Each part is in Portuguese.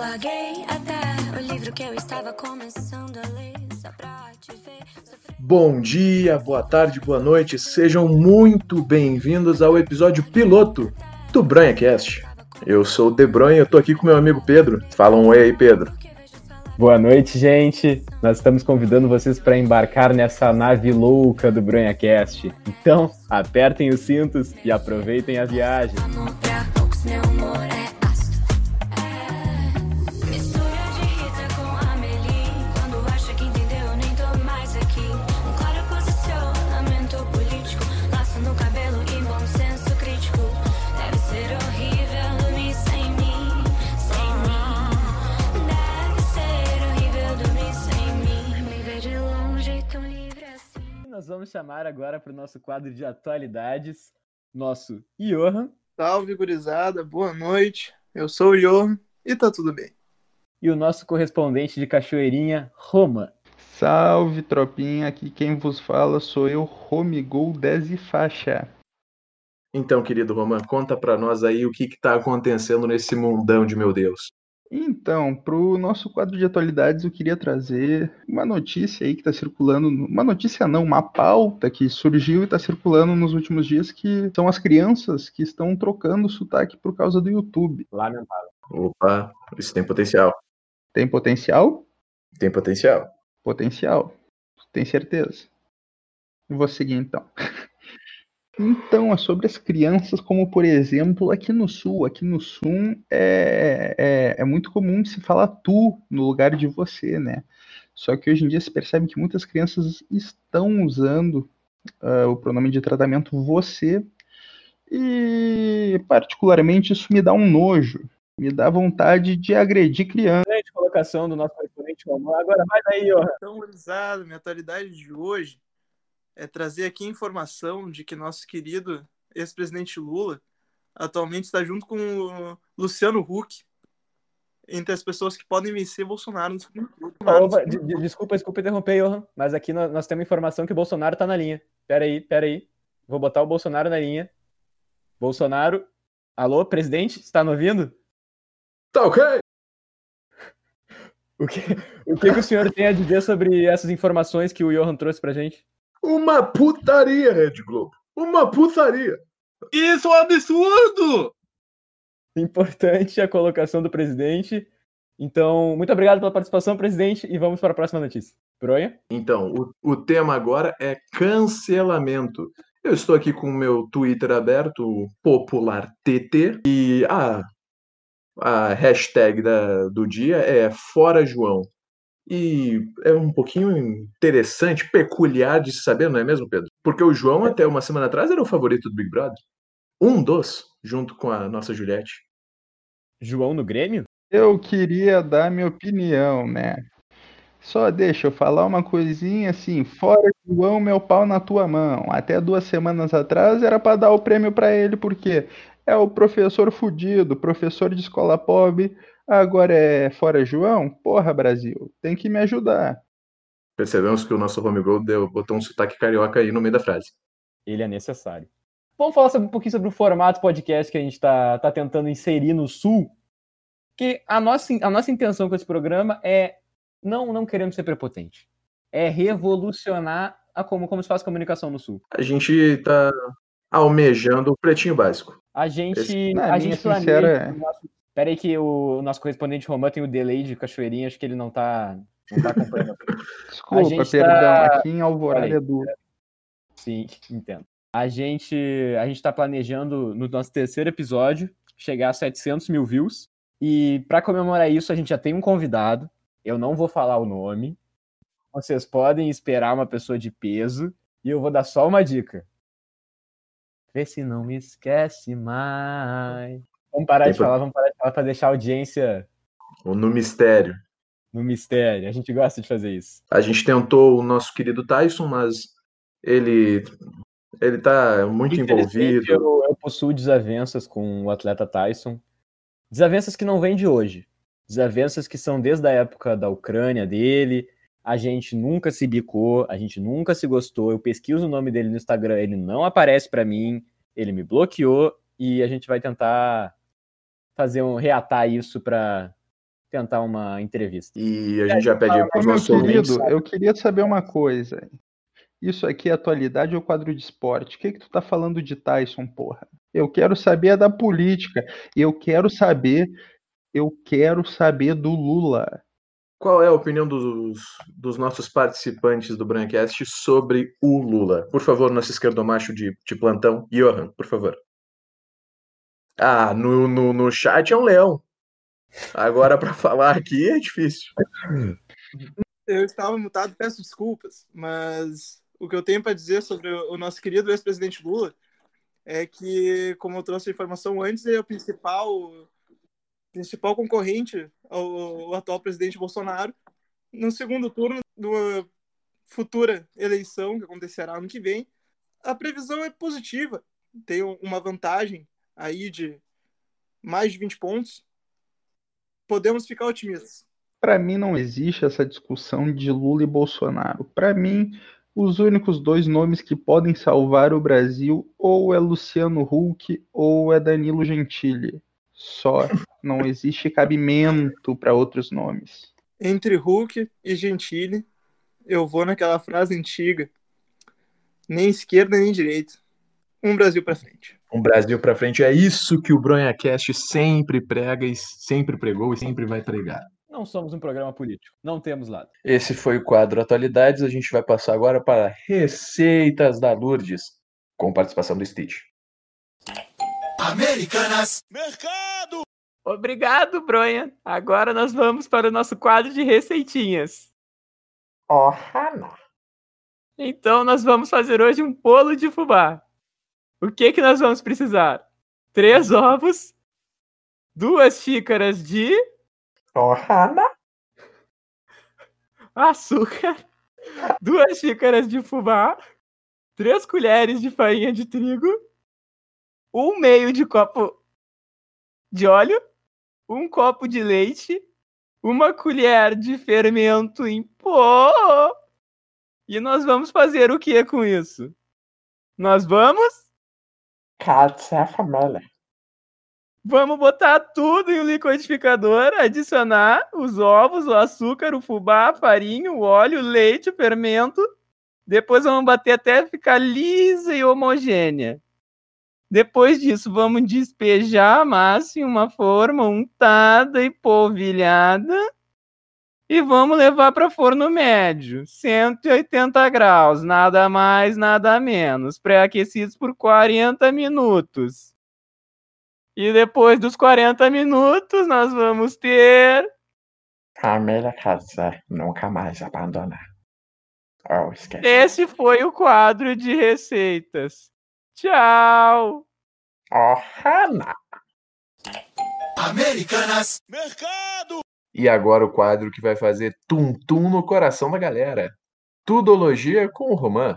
Larguei até o livro que eu estava começando a ler só pra te ver. sofrer. Bom dia, boa tarde, boa noite, sejam muito bem-vindos ao episódio piloto do BranhaCast. Eu sou o De Bronha e eu tô aqui com meu amigo Pedro. Fala um oi aí, Pedro. Boa noite, gente. Nós estamos convidando vocês para embarcar nessa nave louca do BranhaCast. Então, apertem os cintos e aproveitem a viagem. Amor pra poucos, meu humor vamos chamar agora para o nosso quadro de atualidades, nosso Johan Salve, gurizada. Boa noite. Eu sou o Johan e tá tudo bem. e o nosso correspondente de Cachoeirinha, Roma. Salve, tropinha. Aqui quem vos fala sou eu, Romigol 10 e faixa. Então, querido Roman, conta pra nós aí o que que tá acontecendo nesse mundão de meu Deus. Então, pro nosso quadro de atualidades, eu queria trazer uma notícia aí que tá circulando, uma notícia não, uma pauta que surgiu e tá circulando nos últimos dias, que são as crianças que estão trocando sotaque por causa do YouTube. Lamentável. Opa, isso tem potencial. Tem potencial? Tem potencial. Potencial. Tem certeza? Vou seguir então. Então, é sobre as crianças, como por exemplo, aqui no Sul. Aqui no Sul é, é, é muito comum se falar tu no lugar de você, né? Só que hoje em dia se percebe que muitas crianças estão usando ah, o pronome de tratamento você. E, particularmente, isso me dá um nojo. Me dá vontade de agredir criança. Grande colocação do nosso. Agora vai daí, Johan. Então, gurizada, minha atualidade de hoje é trazer aqui a informação de que nosso querido ex-presidente Lula atualmente está junto com o Luciano Huck entre as pessoas que podem vencer Bolsonaro turno. Opa, de- de- desculpa, desculpa interromper, Johan, mas aqui nós, nós temos informação que o Bolsonaro tá na linha. Pera aí, pera aí. Vou botar o Bolsonaro na linha. Bolsonaro, alô, presidente, está me ouvindo? Tá ok? O que, o que, que o senhor tem a dizer sobre essas informações que o Johan trouxe pra gente? Uma putaria, Rede Globo. Uma putaria. Isso é um absurdo! Importante a colocação do presidente. Então, muito obrigado pela participação, presidente, e vamos para a próxima notícia. Bronha? Então, o, o tema agora é cancelamento. Eu estou aqui com o meu Twitter aberto, o Popular TT, e a, a hashtag da- do dia é Fora João. E é um pouquinho interessante, peculiar de se saber, não é mesmo, Pedro? Porque o João, até uma semana atrás, era o favorito do Big Brother. Um dos, junto com a nossa Juliette. João no Grêmio? Eu queria dar minha opinião, né? Só deixa eu falar uma coisinha assim, fora João, meu pau na tua mão. Até duas semanas atrás era pra dar o prêmio pra ele, porque é o professor fudido, professor de escola pobre. Agora é fora João? Porra, Brasil, tem que me ajudar. Percebemos que o nosso home goal deu, botou um sotaque carioca aí no meio da frase. Ele é necessário. Vamos falar sobre- um pouquinho sobre o formato podcast que a gente está tá tentando inserir no Sul. Que a nossa, a nossa intenção com esse programa é não, não queremos ser prepotente. É revolucionar a como, como se faz comunicação no Sul. A gente tá almejando o pretinho básico. A gente, Esse- Na a minha gente planeja. sincera- o nosso- Pera aí que o nosso correspondente Romã tem o delay de cachoeirinha, acho que ele não tá, não tá acompanhando. Desculpa, gente perdão, tá- aqui em Alvorada é duro. Sim, entendo. A gente a gente está planejando no nosso terceiro episódio chegar a 700 mil views e para comemorar isso a gente já tem um convidado. Eu não vou falar o nome. Vocês podem esperar uma pessoa de peso e eu vou dar só uma dica. Vê se não me esquece mais. Vamos parar Tem de pro- falar, vamos parar falar para deixar a audiência Ou no mistério. no mistério. A gente gosta de fazer isso. A gente tentou o nosso querido Tyson, mas ele ele tá muito envolvido. Eu, eu possuo desavenças com o atleta Tyson. Desavenças que não vêm de hoje. Desavenças que são desde a época da Ucrânia dele. A gente nunca se bicou, a gente nunca se gostou. Eu pesquiso o nome dele no Instagram, ele não aparece pra mim, ele me bloqueou e a gente vai tentar fazer um reatar isso pra tentar uma entrevista. E a gente já pede para os nossos ouvintes. querido, eu queria saber uma coisa. Isso aqui é atualidade ou quadro de esporte? O que que tu tá falando de Tyson, porra? Eu quero saber da política. Eu quero saber, eu quero saber do Lula. Qual é a opinião dos, dos nossos participantes do Brancast sobre o Lula? Por favor, nosso esquerdomacho de, de plantão, Johan, por favor. Ah, no, no, no chat é um leão. Agora, para falar aqui é difícil. Eu estava mutado, peço desculpas, mas o que eu tenho para dizer sobre o nosso querido ex-presidente Lula é que, como eu trouxe a informação antes, ele é o principal, principal concorrente ao, ao atual presidente Bolsonaro no segundo turno da futura eleição que acontecerá ano que vem. A previsão é positiva, tem uma vantagem aí de mais de 20 pontos. Podemos ficar otimistas. Para mim não existe essa discussão de Lula e Bolsonaro. Para mim, os únicos dois nomes que podem salvar o Brasil ou é Luciano Huck ou é Danilo Gentili. Só não existe cabimento para outros nomes. Entre Hulk e Gentili, eu vou naquela frase antiga: nem esquerda nem direita. Um Brasil para frente. Um Brasil para frente é isso que o BronhaCast sempre prega e sempre pregou e sempre vai pregar. Não somos um programa político, não temos lado. Esse foi o quadro Atualidades. A gente vai passar agora para Receitas da Lourdes, com participação do Stitch. Americanas. Mercado. Obrigado, Bronha. Agora nós vamos para o nosso quadro de receitinhas. Oh, Hannah. Então nós vamos fazer hoje um bolo de fubá. O que que nós vamos precisar? Três ovos, duas xícaras de Hannah. açúcar, duas xícaras de fubá, três colheres de farinha de trigo, um meio de copo de óleo, um copo de leite, uma colher de fermento em pó. E nós vamos fazer o que com isso? Nós vamos Katza família. Vamos botar tudo em um liquidificador, adicionar os ovos, o açúcar, o fubá, a farinha, o óleo, o leite, o fermento. Depois vamos bater até ficar lisa e homogênea. Depois disso, vamos despejar a massa em uma forma untada e polvilhada. E vamos levar para forno médio, 180 graus, nada mais, nada menos, pré-aquecidos por 40 minutos. E depois dos 40 minutos, nós vamos ter. Família casa nunca mais abandonar. Oh, esquece. Esse foi o quadro de receitas. Tchau! Oh, Hannah. Americanas. Mercado. E agora o quadro que vai fazer tum-tum no coração da galera. Tudologia com o Romã.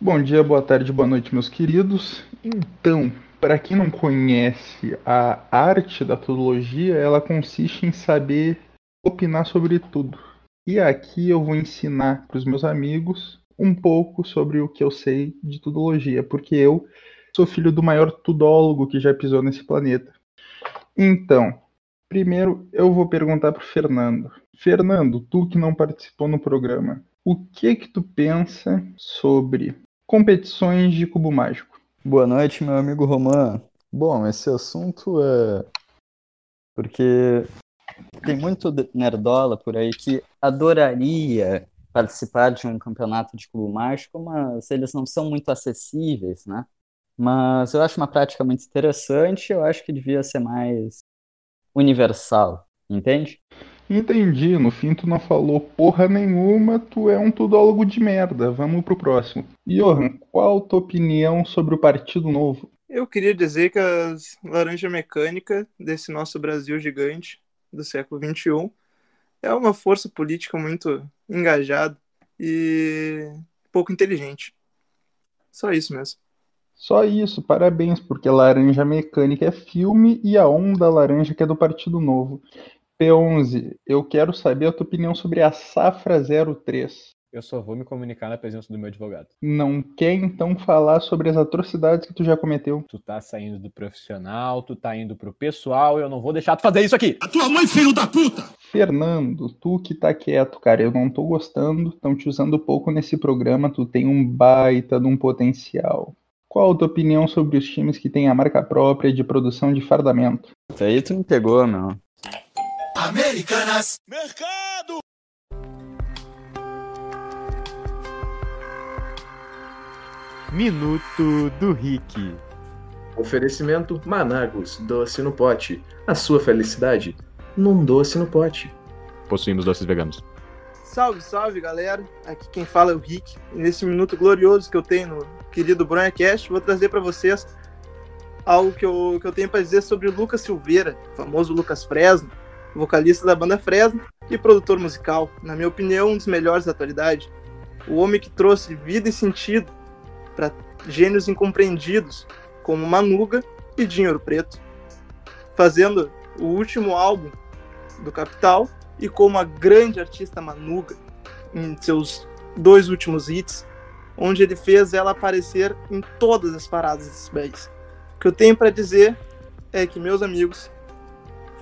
Bom dia, boa tarde, boa noite, meus queridos. Então, para quem não conhece a arte da tudologia, ela consiste em saber opinar sobre tudo. E aqui eu vou ensinar para os meus amigos um pouco sobre o que eu sei de tudologia, porque eu sou filho do maior tudólogo que já pisou nesse planeta. Então, primeiro eu vou perguntar para Fernando. Fernando, tu que não participou no programa, o que que tu pensa sobre competições de cubo mágico? Boa noite, meu amigo Roman. Bom, esse assunto é porque tem muito nerdola por aí que adoraria participar de um campeonato de cubo mágico, mas eles não são muito acessíveis, né? Mas eu acho uma prática muito interessante, eu acho que devia ser mais universal, entende? Entendi, no fim tu não falou porra nenhuma, tu é um tudólogo de merda. Vamos pro próximo. Johan, qual a tua opinião sobre o Partido Novo? Eu queria dizer que a laranja mecânica desse nosso Brasil gigante do século XXI é uma força política muito engajada e pouco inteligente. Só isso mesmo. Só isso, parabéns, porque Laranja Mecânica é filme e a Onda Laranja que é do Partido Novo. P11, eu quero saber a tua opinião sobre a Safra 03. Eu só vou me comunicar na presença do meu advogado. Não quer então falar sobre as atrocidades que tu já cometeu? Tu tá saindo do profissional, tu tá indo pro pessoal, eu não vou deixar tu fazer isso aqui. A tua mãe, filho da puta! Fernando, tu que tá quieto, cara, eu não tô gostando, estão te usando pouco nesse programa, tu tem um baita de um potencial. Qual a tua opinião sobre os times que têm a marca própria de produção de fardamento? Isso aí tu me pegou, meu. Americanas! Mercado! Minuto do Rick. Oferecimento Managos, doce no pote. A sua felicidade num doce no pote. Possuímos doces veganos. Salve, salve, galera. Aqui quem fala é o Rick. E nesse minuto glorioso que eu tenho no querido BronhaCast, vou trazer para vocês algo que eu, que eu tenho para dizer sobre o Lucas Silveira, famoso Lucas Fresno, vocalista da banda Fresno e produtor musical. Na minha opinião, um dos melhores da atualidade. O homem que trouxe vida e sentido para gênios incompreendidos como Manuga e Dinheiro Preto, fazendo o último álbum do Capital e como a grande artista Manuga em seus dois últimos hits, onde ele fez ela aparecer em todas as paradas desses país. O que eu tenho para dizer é que, meus amigos,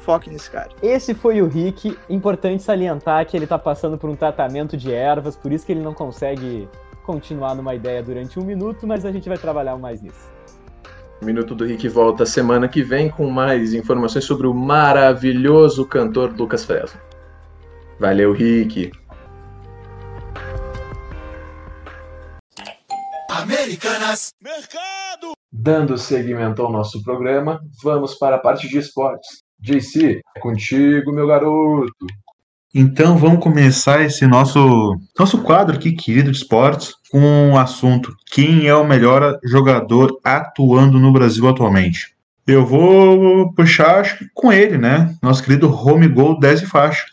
foquem nesse cara. Esse foi o Rick. Importante salientar que ele tá passando por um tratamento de ervas, por isso que ele não consegue continuar numa ideia durante um minuto, mas a gente vai trabalhar mais nisso. O Minuto do Rick volta semana que vem com mais informações sobre o maravilhoso cantor Lucas Fresno. Valeu, Rick. Americanas! Mercado! Dando seguimento ao nosso programa, vamos para a parte de esportes. JC, é contigo, meu garoto. Então vamos começar esse nosso nosso quadro aqui, querido de esportes, com o assunto quem é o melhor jogador atuando no Brasil atualmente. Eu vou puxar acho que com ele, né? Nosso querido Home Gol 10 e faixa.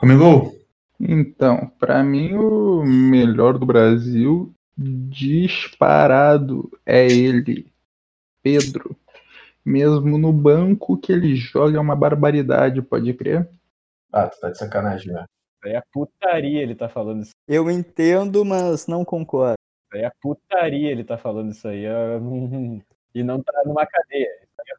Home Gol, Então, para mim o melhor do Brasil disparado é ele, Pedro. Mesmo no banco que ele joga é uma barbaridade, pode crer? Ah, tu tá de sacanagem, né? É a putaria ele tá falando isso. Eu entendo, mas não concordo. É a putaria ele tá falando isso aí. E não tá numa cadeia. Isso aí é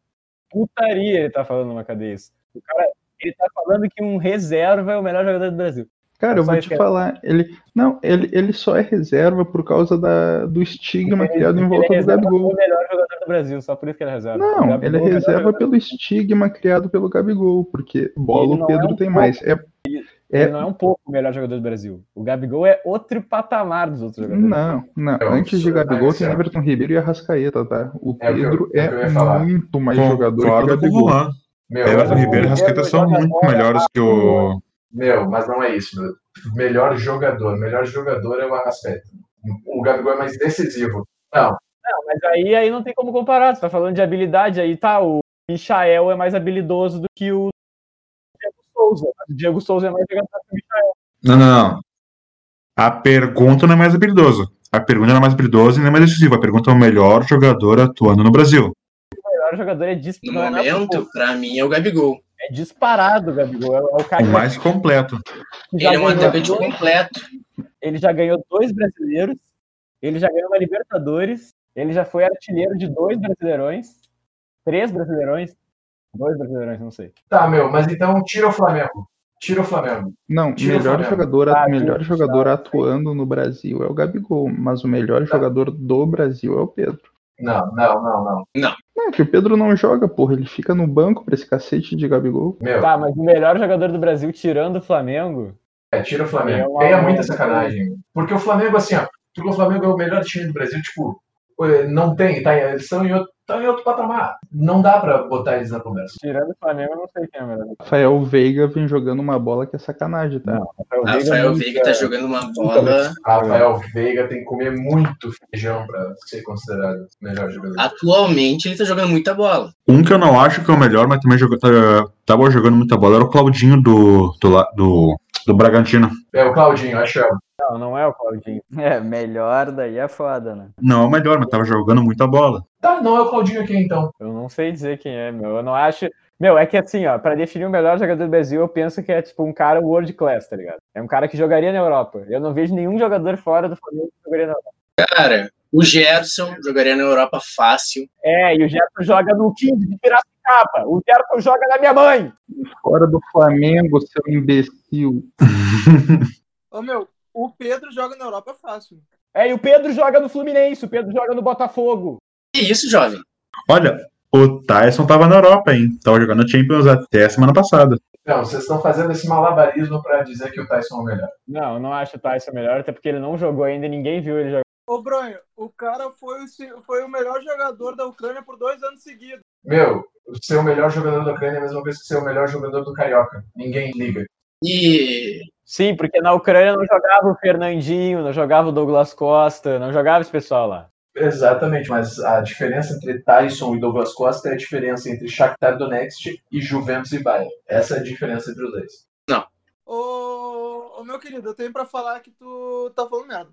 putaria ele tá falando numa cadeia. Isso. O cara, ele tá falando que um reserva é o melhor jogador do Brasil. Cara, eu vou te é- falar, ele não, ele, ele só é reserva por causa da, do estigma Ele- criado em ele volta é do Gabigol. como o melhor jogador do Brasil, só por isso que ele é reserva. Não, Gabigol ele é melhor reserva pelo estigma criado pelo Gabigol, porque bola Ele o Pedro é um tem pouco. mais. É, Ele é- não é um pouco o melhor jogador do Brasil. O Gabigol é outro patamar dos outros jogadores. não, não. Não, Antes de Gabigol tem é- Everton Ribeiro e Arrascaeta, tá? O É o que eu- Pedro é o que eu é muito mais jogador que o Gabigol. Meu, Everton Ribeiro e Rascaeta são muito melhores que o. Meu, mas não é isso, meu. Melhor jogador. Melhor jogador é o Arrascaeta. O Gabigol é mais decisivo. Não, Não, mas aí, aí não tem como comparar. Você tá falando de habilidade, aí tá. O Michael é mais habilidoso do que o Diego Souza. O Diego Souza é mais jogador que o Michael. Não, não, não. A pergunta não é mais habilidoso. A pergunta não é mais habilidosa e não é mais decisiva. A pergunta é o melhor jogador atuando no Brasil. O melhor jogador é, dis... No não é nada momento, pra mim, é o Gabigol. É disparado, o Gabigol. É, é o cara O mais completo. que já Ele é um ganhou atacante completo. ele já ganhou dois brasileiros, ele já ganhou uma Libertadores, ele já foi artilheiro de dois brasileirões, três brasileirões, dois brasileirões, não sei. tá, meu, mas então tira o Flamengo. Tira o Flamengo. Não, Tira o melhor Flamengo. jogador, Tá, melhor jogador tá. atuando no Brasil é o Gabigol, mas o melhor Tá. jogador do Brasil é o Pedro. Não, não, não, não. Não, que o Pedro não joga, porra, ele fica no banco pra esse cacete de Gabigol. Meu, Tá, mas o melhor jogador do Brasil, tirando o Flamengo, é, tira o Flamengo. É é muita sacanagem. Porque o Flamengo, assim, ó, porque o Flamengo é o melhor time do Brasil, tipo, eh, não tem, tá, eles estão em outro, estão em outro patamar. Não dá pra botar eles na conversa. tirando o Flamengo, eu não sei quem é o melhor. Rafael Veiga vem jogando uma bola que é sacanagem, tá? Não, Rafael Veiga Rafael Veiga tá jogando uma bola. Rafael Veiga tem que comer muito feijão pra ser considerado o melhor jogador. Atualmente, ele tá jogando muita bola. Um que eu não acho que é o melhor, mas também joga, tá, tava jogando muita bola, era o Claudinho do, do, do, do Bragantino. É o Claudinho, achamos. Não, não é o Claudinho. É, melhor daí é foda, né? Não é o melhor, mas tava jogando muita bola. Tá, não é o Claudinho aqui então. Eu não sei dizer quem é, meu. Eu não acho. Meu, é que assim, ó, pra definir o melhor jogador do Brasil, eu penso que é tipo um cara world class, tá ligado? É um cara que jogaria na Europa. Eu não vejo nenhum jogador fora do Flamengo que jogaria na Europa. Cara, o Gerson jogaria na Europa fácil. É, e o Gerson joga no 15 de Piracicaba. O Gerson joga na minha mãe. Fora do Flamengo, seu imbecil. Ô, meu, o Pedro joga na Europa fácil. É, e o Pedro joga no Fluminense, o Pedro joga no Botafogo. Que isso, jovem? Olha, o Tyson tava na Europa, hein? Tava jogando Champions até a semana passada. Não, vocês estão fazendo esse malabarismo pra dizer que o Tyson é o melhor. Não, eu não acho o Tyson melhor, até porque ele não jogou ainda e ninguém viu ele jogar. Ô, Bronho, o cara foi, o foi o melhor jogador da Ucrânia por dois anos seguidos. Meu, ser o melhor jogador da Ucrânia é a mesma coisa que ser o melhor jogador do Carioca. Ninguém liga. E Sim, porque na Ucrânia não jogava o Fernandinho, não jogava o Douglas Costa, não jogava esse pessoal lá. Exatamente, mas a diferença entre Tyson e Douglas Costa é a diferença entre Shakhtar Donetsk e Juventus e Bayern. Essa é a diferença entre os dois. Ô, ô, meu querido, eu tenho pra falar que tu tá falando merda.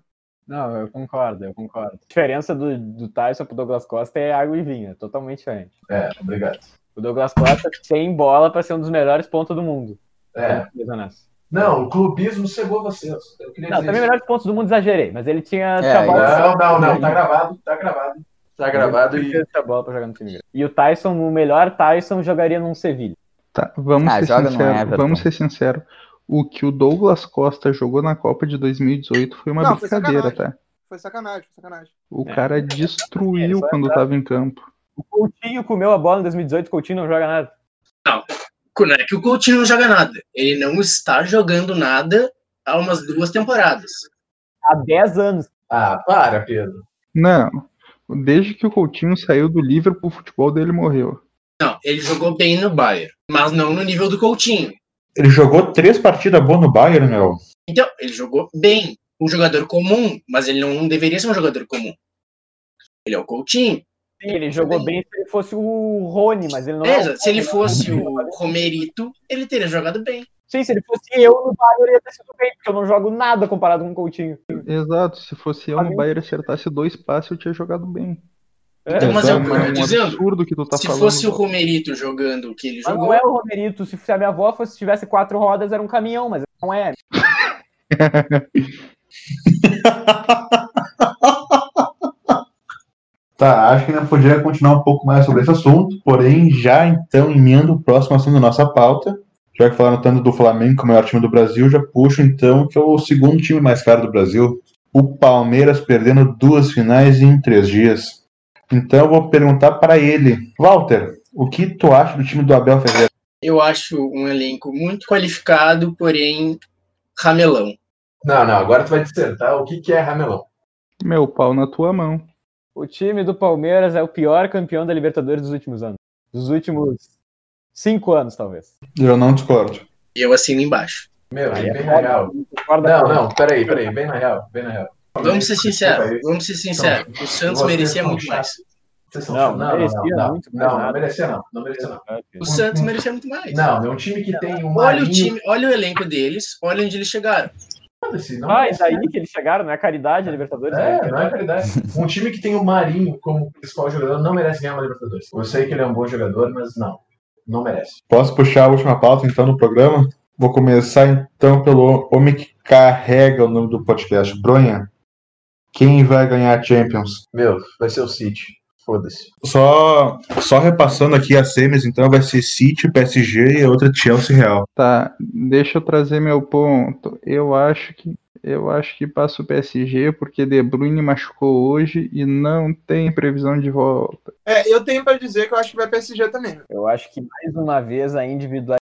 Não, eu concordo, eu concordo. A diferença do, do Tyson pro Douglas Costa é água e vinho, é totalmente diferente. É, obrigado. O Douglas Costa tem bola pra ser um dos melhores pontos do mundo. É. Beleza, Nessa. Não, o clubismo cegou vocês. Eu queria Não, dizer também melhores pontos do mundo exagerei, mas ele tinha, É, tinha bola. Não, não, não, tá gravado, tá gravado. Tá gravado e. Ele tinha bola pra jogar no time grande. E o Tyson, o melhor Tyson, jogaria num Sevilha. Tá, vamos Ah, ser sinceros. Vamos ser sinceros. O que o Douglas Costa jogou na Copa de 2018 foi uma Não, foi brincadeira, sacanagem. tá? Foi sacanagem, foi sacanagem. O É. cara É, destruiu só quando entrar. tava em campo. O Coutinho comeu a bola em 2018, o Coutinho não joga nada. não é que o Coutinho não joga nada. Ele não está jogando nada há umas duas temporadas. Há 10 anos. Ah, para, Pedro. Não. Desde que o Coutinho saiu do Liverpool, o futebol dele morreu. Não, ele jogou bem no Bayern, mas não no nível do Coutinho. Ele jogou três partidas boas no Bayern, meu. Então, ele jogou bem. Um jogador comum, mas ele não deveria ser um jogador comum. Ele é o Coutinho. Sim, ele jogou bem se ele fosse o Rony, mas ele não é. Beleza, o se ele fosse o Romerito, ele teria jogado bem. Sim, se ele fosse eu no Bayern, ia ter sido bem, porque eu não jogo nada comparado com o Coutinho. Exato. Se fosse eu no Bayern acertasse dois passes, eu tinha jogado bem. Então, mas é o que eu é tô um dizendo. absurdo que tu tá se falando. fosse o Romerito jogando o que ele Mas jogou, não é o Romerito. Se a minha avó fosse, tivesse quatro rodas, era um caminhão, mas não é. Tá, acho que ainda poderia continuar um pouco mais sobre esse assunto, porém, já então, emendo o próximo assunto da nossa pauta. Já que falaram tanto do Flamengo, que é o maior time do Brasil, já puxo então que é o segundo time mais caro do Brasil. O Palmeiras perdendo duas finais em três dias. Então eu vou perguntar para ele, Walter, o que tu acha do time do Abel Ferreira? eu acho um elenco muito qualificado, porém ramelão. Não, não, agora tu vai dissertar o que, que é ramelão. Meu pau na tua mão. O time do Palmeiras é o pior campeão da Libertadores dos últimos anos. Dos últimos cinco anos, talvez. Eu não discordo. Eu assino embaixo. Meu, Aí é bem na real. Não, não, peraí, peraí, bem na real, bem na real. Vamos ser sinceros, vamos ser sinceros. O Santos merecia muito mais. chatos. Vocês são Não, não, não, merecia não, não, muito mais não, não nada. merecia não, não merecia não. O Santos merecia muito mais. Não, é um time que tem um Olha o time, olha o elenco deles, olha onde eles chegaram. Foda-se, não Ah, e daí que eles chegaram, não é caridade a Libertadores? É, né? não é verdade. Um time que tem o Marinho como principal jogador não merece ganhar uma Libertadores. Eu sei que ele é um bom jogador, mas não. Não merece. Posso puxar a última pauta então do programa? Vou começar então pelo homem que carrega o nome do podcast, Bronha. Quem vai ganhar a Champions? Meu, vai ser o City. Foda-se. Só, só repassando aqui as semis, então vai ser City, PSG e a outra Chelsea Real. Tá, deixa eu trazer meu ponto. Eu acho que eu acho que passa o PSG porque De Bruyne machucou hoje e não tem previsão de volta. É, eu tenho pra dizer que eu acho que vai PSG também. Eu acho que mais uma vez a individualidade.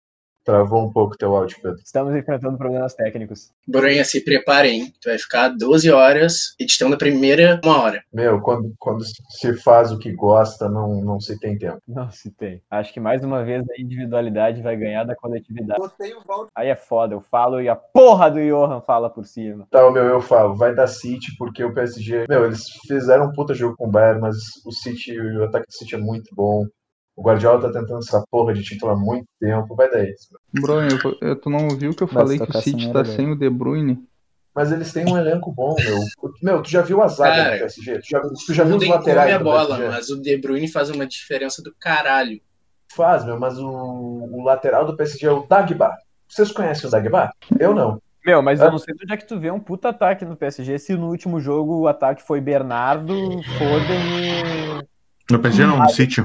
Travou um pouco teu áudio, Pedro. Estamos enfrentando problemas técnicos. Bronha, se prepare, hein? Tu vai ficar 12 horas editando a primeira uma hora. Meu, quando, quando se faz o que gosta, não, não se tem tempo. Não se tem. Acho que mais uma vez a individualidade vai ganhar da coletividade. Botei o Valdo. Aí é foda, eu falo e a porra do Johan fala por cima. Tá, meu, eu falo, vai dar City, porque o PSG. Meu, eles fizeram um puta jogo com o Bayern, mas o City, o ataque do City é muito bom. O Guardiola tá tentando essa porra de título há muito tempo, vai dar isso. Bruno, tu não ouviu que eu falei que o City tá sem o De Bruyne? Mas eles têm um elenco bom, meu. Meu, tu já viu a zaga Cara, do PSG? Tu já, tu já viu os laterais a do bola, PSG? mas o De Bruyne faz uma diferença do caralho. Faz, meu, mas o, o lateral do PSG é o Dagba. Vocês conhecem o Dagba? Eu não. Meu, mas eu não sei de onde é que tu vê um puta ataque no PSG se no último jogo o ataque foi Bernardo, Foden e. No PSG não, no City.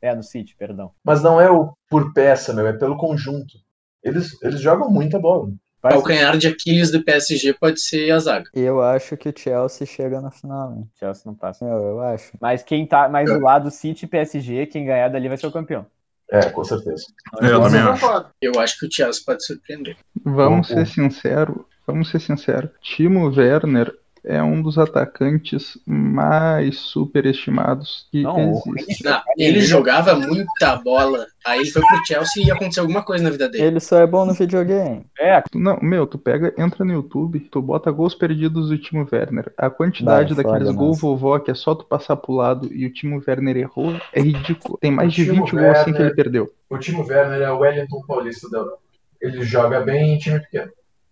É, no City, perdão. Mas não é o por peça, meu, é pelo conjunto. Eles, eles jogam muita bola. O Parece- calcanhar de Aquiles do PSG pode ser a zaga. Eu acho que o Chelsea chega na final, né? Chelsea não passa. Meu, eu acho. Mas quem tá mais do lado City e PSG, quem ganhar dali vai ser o campeão. É, com certeza. Eu também eu acho. Eu acho que o Chelsea pode surpreender. Vamos Bom, ser bom. sinceros, vamos ser sinceros. Timo Werner é um dos atacantes mais superestimados que Não, existe. Não, ele jogava muita bola. Aí ele foi pro Chelsea e aconteceu alguma coisa na vida dele. Ele só é bom no videogame. É, Não, meu, tu pega, entra no YouTube, tu bota gols perdidos do Timo Werner. A quantidade Vai, daqueles gols vovó que é só tu passar pro lado e o Timo Werner errou é ridículo. Tem mais de O Timo 20 gols assim que ele perdeu. O Timo Werner é o Wellington Paulista da Europa. Ele joga bem em time pequeno.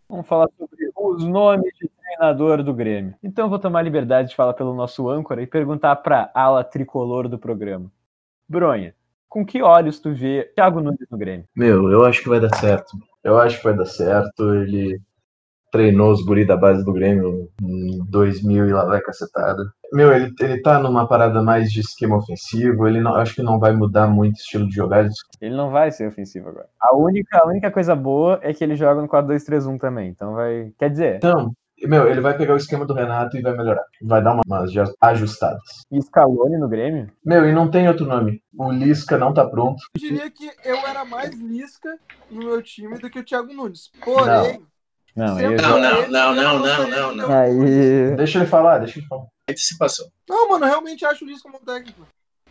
vamos falar sobre os nomes de treinador do Grêmio. Então eu vou tomar a liberdade de falar pelo nosso âncora e perguntar pra ala tricolor do programa. Bronha, com que olhos tu vê Thiago Nunes no Grêmio? Meu, eu acho que vai dar certo. Eu acho que vai dar certo. Ele treinou os guri da base do Grêmio em 2000 e lá vai cacetada. Meu, ele, ele tá numa parada mais de esquema ofensivo. Ele não, acho que não vai mudar muito o estilo de jogar. Ele não vai ser ofensivo agora. A única, a única coisa boa é que ele joga no 4-2-3-1 também. Então vai. Quer dizer, Então, meu, ele vai pegar o esquema do Renato e vai melhorar. Vai dar uma- umas já ajustadas. Scaloni no Grêmio? Meu, e não tem outro nome. O Lisca não tá pronto. Eu diria que eu era mais Lisca no meu time do que o Thiago Nunes. Porém, Não, sempre eu Não, não, não, não, não, não. ter- Aí. Deixa ele falar, deixa ele falar. Antecipação. Não, mano, eu realmente acho o Lisca um bom técnico.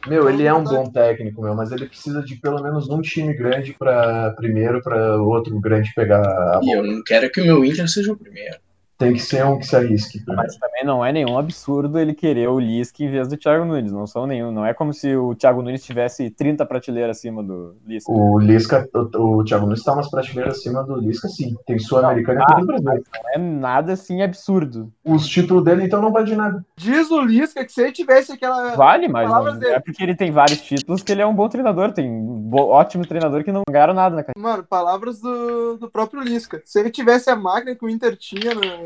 Meu, ele é um bom técnico, meu, mas ele precisa de pelo menos um time grande para primeiro para outro grande pegar a E eu não quero que o meu Inter seja o primeiro. Tem que ser um que se arrisque. Mas também não é nenhum absurdo ele querer o Lisca em vez do Thiago Nunes. Não são nenhum. Não é como se o Thiago Nunes tivesse 30 prateleiras acima do Lisca. O Lisca, o, o Thiago Nunes está umas prateleiras acima do Lisca, sim. Tem Sul-Americana e Copa do Brasil. Não é nada assim absurdo. Os títulos dele, então, não vale de nada. Diz o Lisca que se ele tivesse aquela. Vale, mas Palavras não dele. é porque ele tem vários títulos que ele é um bom treinador. Tem um ótimo treinador que não ganharam nada na carreira. Mano, palavras do, do próprio Lisca. Se ele tivesse a máquina que o Inter tinha no-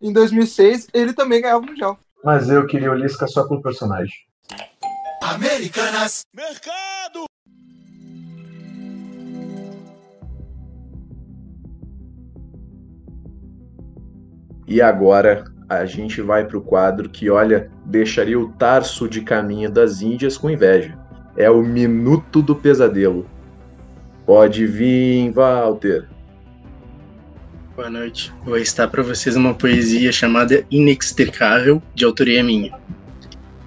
em 2006, ele também ganhava o Mundial. Mas eu queria o Lisca só pelo personagem. Americanas. Mercado. E agora a gente vai pro quadro que, olha, deixaria o Tarso de caminho das Índias com inveja. É o Minuto do Pesadelo. Pode vir, Walter. Boa noite. Vou estar para vocês uma poesia chamada Inextricável, de autoria minha.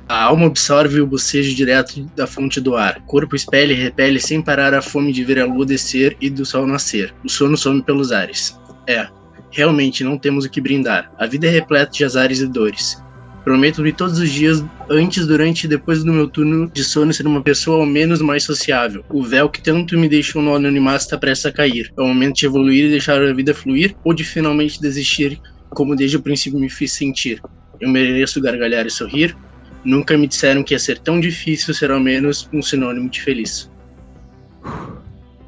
A alma absorve o bocejo direto da fonte do ar. Corpo espelha e repele sem parar a fome de ver a lua descer e do sol nascer. O sono some pelos ares. É, realmente não temos o que brindar. A vida é repleta de azares e dores. Prometo-me todos os dias, antes, durante e depois do meu turno de sono, ser uma pessoa ao menos mais sociável. O véu que tanto me deixou no anonimato está prestes a cair. É o momento de evoluir e deixar a vida fluir, ou de finalmente desistir, como desde o princípio me fiz sentir. Eu mereço gargalhar e sorrir. Nunca me disseram que ia ser tão difícil ser ao menos um sinônimo de feliz.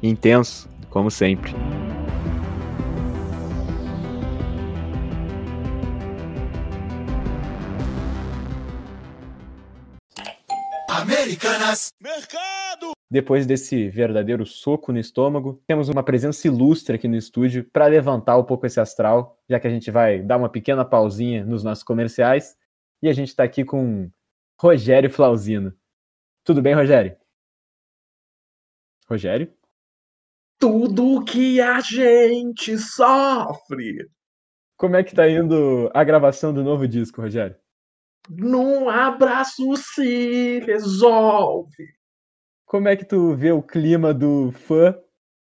Intenso, como sempre. Americanas. Mercado. Depois desse verdadeiro soco no estômago, temos uma presença ilustre aqui no estúdio para levantar um pouco esse astral, já que a gente vai dar uma pequena pausinha nos nossos comerciais. E a gente está aqui com Rogério Flauzino. Tudo bem, Rogério? Rogério? Tudo que a gente sofre Como é que tá indo a gravação do novo disco, Rogério? Num abraço se resolve. Como é que tu vê o clima do fã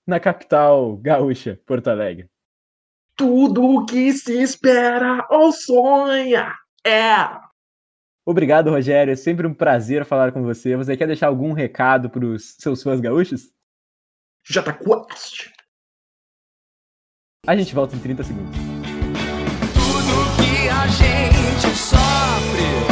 na capital gaúcha, Porto Alegre? Tudo o que se espera ou sonha é. Obrigado, Rogério. É sempre um prazer falar com você. Você quer deixar algum recado para os seus fãs gaúchos? Jota Quest. A gente volta em 30 segundos gente sofre.